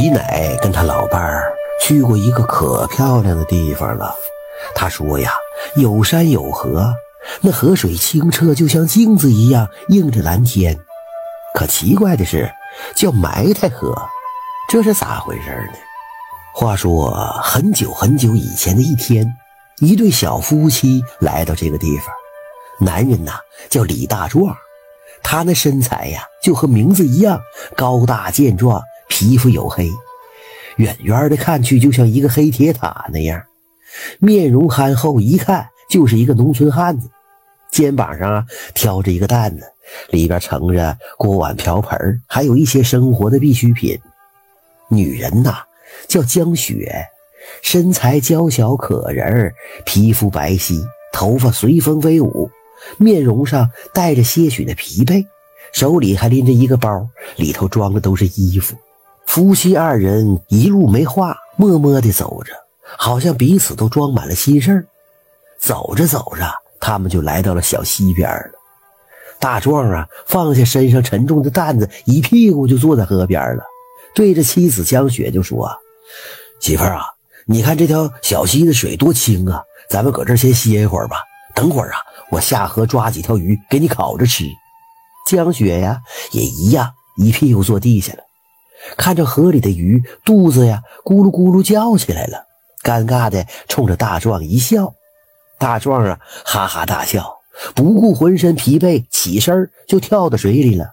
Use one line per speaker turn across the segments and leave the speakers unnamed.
李奶跟他老伴儿去过一个可漂亮的地方了。他说呀，有山有河，那河水清澈，就像镜子一样映着蓝天。可奇怪的是，叫埋汰河，这是咋回事呢？话说很久很久以前的一天，一对小夫妻来到这个地方。男人呐叫李大壮，他那身材呀就和名字一样，高大健壮，皮肤黝黑，远远的看去就像一个黑铁塔那样。面容憨厚，一看就是一个农村汉子。肩膀上啊挑着一个担子，里边盛着锅碗瓢盆，还有一些生活的必需品。女人呐叫江雪，身材娇小可人，皮肤白皙，头发随风飞舞，面容上带着些许的疲惫，手里还拎着一个包，里头装的都是衣服。夫妻二人一路没话，默默地走着。好像彼此都装满了心事儿，走着走着，他们就来到了小溪边了。大壮啊，放下身上沉重的担子，一屁股就坐在河边了，对着妻子江雪就说：“媳妇儿啊，你看这条小溪的水多清啊，咱们搁这儿先歇一会儿吧。等会儿啊，我下河抓几条鱼给你烤着吃。”江雪呀，也一样，一屁股坐地下了，看着河里的鱼，肚子呀咕噜咕噜叫起来了。尴尬的冲着大壮一笑，大壮啊哈哈大笑，不顾浑身疲惫，起身就跳到水里了。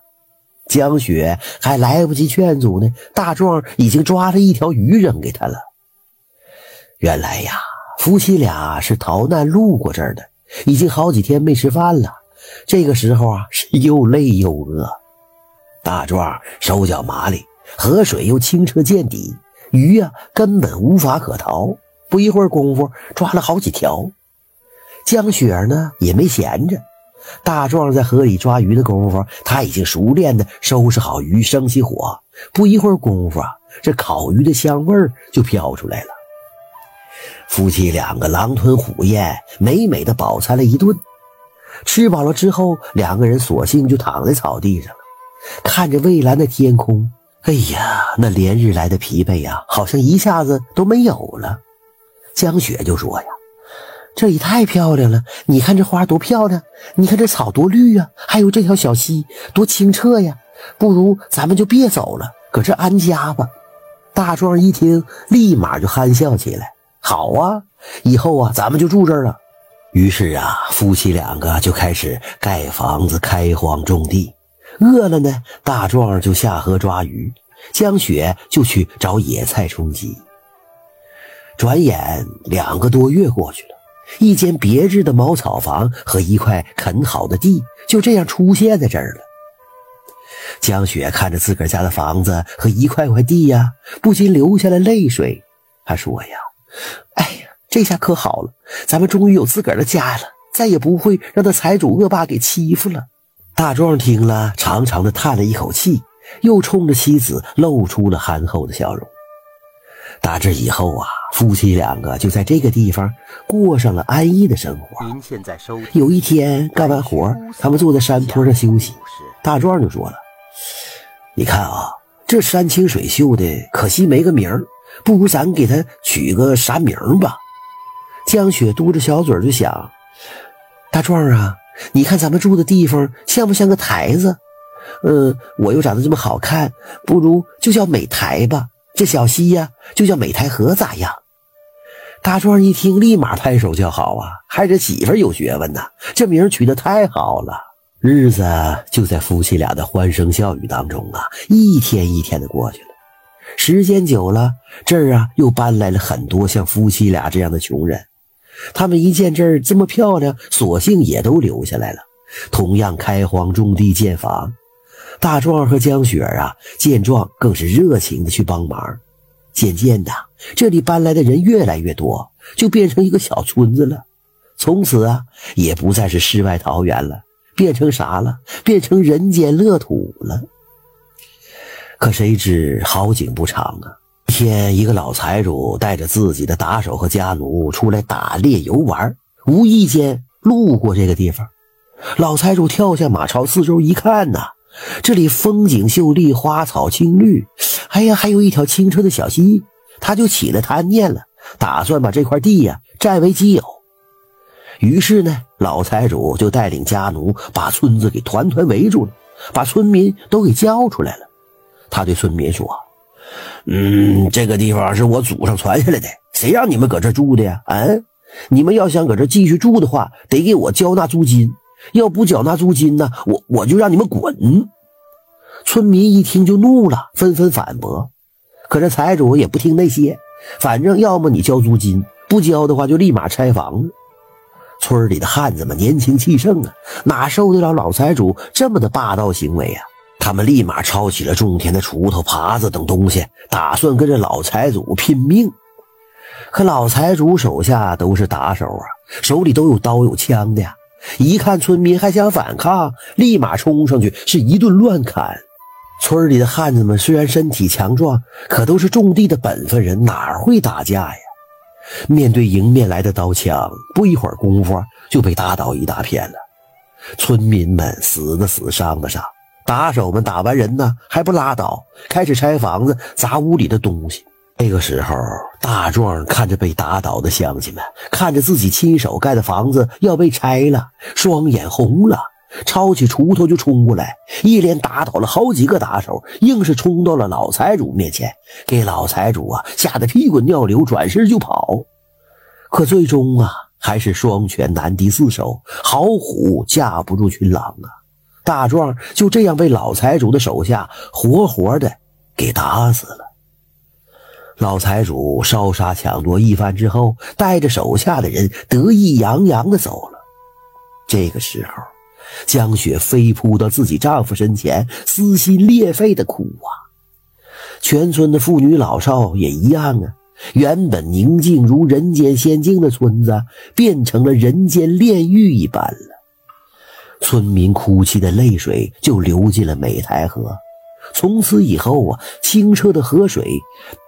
江雪还来不及劝阻呢，大壮已经抓了一条鱼扔给他了。原来呀，夫妻俩是逃难路过这儿的，已经好几天没吃饭了。这个时候啊，是又累又饿。大壮手脚麻利，河水又清澈见底。鱼呀，根本无法可逃。不一会儿功夫，抓了好几条。江雪儿呢，也没闲着。大壮在河里抓鱼的功夫，他已经熟练的收拾好鱼，生起火。不一会儿功夫啊，这烤鱼的香味儿就飘出来了。夫妻两个狼吞虎咽，美美的饱餐了一顿。吃饱了之后，两个人索性就躺在草地上了，看着蔚蓝的天空。哎呀，那连日来的疲惫呀，好像一下子都没有了。江雪就说呀：“这里太漂亮了，你看这花多漂亮，你看这草多绿呀，还有这条小溪多清澈呀。不如咱们就别走了，搁这安家吧。”大壮一听，立马就憨笑起来：“好啊，以后啊，咱们就住这儿了。”于是啊，夫妻两个就开始盖房子、开荒种地。饿了呢，大壮就下河抓鱼，江雪就去找野菜充饥。转眼两个多月过去了，一间别致的茅草房和一块垦好的地就这样出现在这儿了。江雪看着自个儿家的房子和一块块地呀，不禁流下了泪水。她说：“呀，哎呀，这下可好了，咱们终于有自个儿的家了，再也不会让那财主恶霸给欺负了。”大壮听了，长长的叹了一口气，又冲着妻子露出了憨厚的笑容。打这以后啊，夫妻两个就在这个地方过上了安逸的生活。您现在收有一天干完活，他们坐在山坡上休息，大壮就说了：“你看啊，这山清水秀的，可惜没个名儿，不如咱给他取个啥名吧？”江雪嘟着小嘴就想：“大壮啊。”你看咱们住的地方像不像个台子？嗯，我又长得这么好看，不如就叫美台吧。这小溪呀，就叫美台河，咋样？大壮一听，立马拍手叫好啊！还是媳妇有学问呐，这名取得太好了。日子就在夫妻俩的欢声笑语当中啊，一天一天的过去了。时间久了，这儿啊又搬来了很多像夫妻俩这样的穷人。他们一见这儿这么漂亮，索性也都留下来了，同样开荒种地建房。大壮和江雪啊，见状更是热情的去帮忙。渐渐的，这里搬来的人越来越多，就变成一个小村子了。从此啊，也不再是世外桃源了，变成啥了？变成人间乐土了。可谁知好景不长啊！天，一个老财主带着自己的打手和家奴出来打猎游玩，无意间路过这个地方。老财主跳下马，朝四周一看呐，这里风景秀丽，花草青绿，哎呀，还有一条清澈的小溪，他就起了贪念了，打算把这块地呀占为己有。于是呢，老财主就带领家奴把村子给团团围住了，把村民都给叫出来了。他对村民说：“嗯，这个地方是我祖上传下来的，谁让你们搁这住的呀？啊，你们要想搁这继续住的话，得给我交纳租金。要不缴纳租金呢，我我就让你们滚。”村民一听就怒了，纷纷反驳。可这财主也不听那些，反正要么你交租金，不交的话就立马拆房子。村里的汉子们年轻气盛啊，哪受得了老财主这么的霸道行为啊？他们立马抄起了种田的锄头、耙子等东西，打算跟这老财主拼命。可老财主手下都是打手啊，手里都有刀有枪的呀。一看村民还想反抗，立马冲上去是一顿乱砍。村里的汉子们虽然身体强壮，可都是种地的本分人，哪会打架呀？面对迎面来的刀枪，不一会儿功夫就被打倒一大片了。村民们死的死，伤的伤。打手们打完人呢，还不拉倒，开始拆房子、砸屋里的东西。这个时候，大壮看着被打倒的乡亲们，看着自己亲手盖的房子要被拆了，双眼红了。抄起锄头就冲过来，一连打倒了好几个打手，硬是冲到了老财主面前，给老财主啊吓得屁滚尿流，转身就跑。可最终啊，还是双拳难敌四手，好虎架不住群狼啊！大壮就这样被老财主的手下活活的给打死了。老财主烧杀抢夺一番之后，带着手下的人得意洋洋的走了。这个时候。江雪飞扑到自己丈夫身前，撕心裂肺的哭啊！全村的妇女老少也一样啊！原本宁静如人间仙境的村子，变成了人间炼狱一般了。村民哭泣的泪水就流进了美台河，从此以后啊，清澈的河水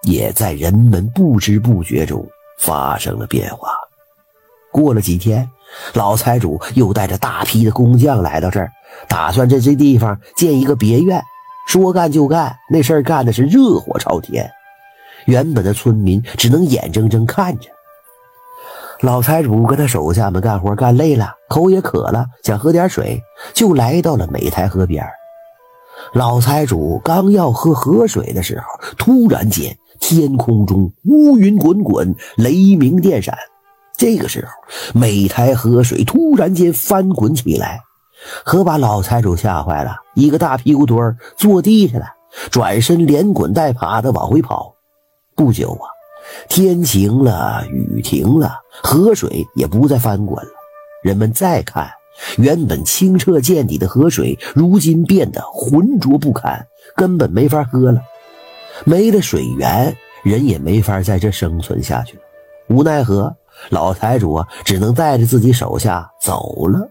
也在人们不知不觉中发生了变化。过了几天。老财主又带着大批的工匠来到这儿，打算在这地方建一个别院。说干就干，那事儿干的是热火朝天。原本的村民只能眼睁睁看着。老财主跟他手下们干活干累了，口也渴了，想喝点水，就来到了美台河边。老财主刚要喝河水的时候，突然间天空中乌云滚滚，雷鸣电闪。这个时候，美台河水突然间翻滚起来，可把老财主吓坏了，一个大屁股墩坐地下了，转身连滚带爬的往回跑。不久啊，天晴了，雨停了，河水也不再翻滚了。人们再看，原本清澈见底的河水，如今变得浑浊不堪，根本没法喝了。没了水源，人也没法在这生存下去了。无奈何。老财主啊，只能带着自己手下走了。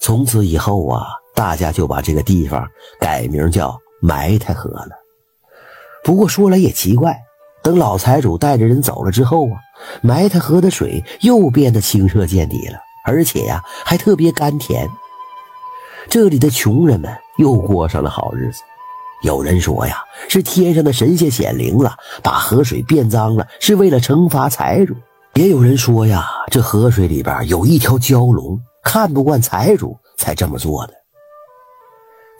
从此以后啊，大家就把这个地方改名叫埋汰河了。不过说来也奇怪，等老财主带着人走了之后啊，埋汰河的水又变得清澈见底了，而且呀，还特别甘甜。这里的穷人们又过上了好日子。有人说呀，是天上的神仙显灵了，把河水变脏了，是为了惩罚财主。也有人说呀，这河水里边有一条蛟龙，看不惯财主才这么做的。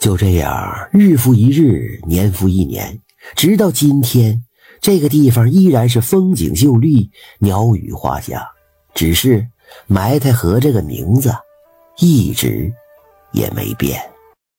就这样，日复一日，年复一年，直到今天，这个地方依然是风景秀丽，鸟语花香，只是埋汰河这个名字，一直也没变。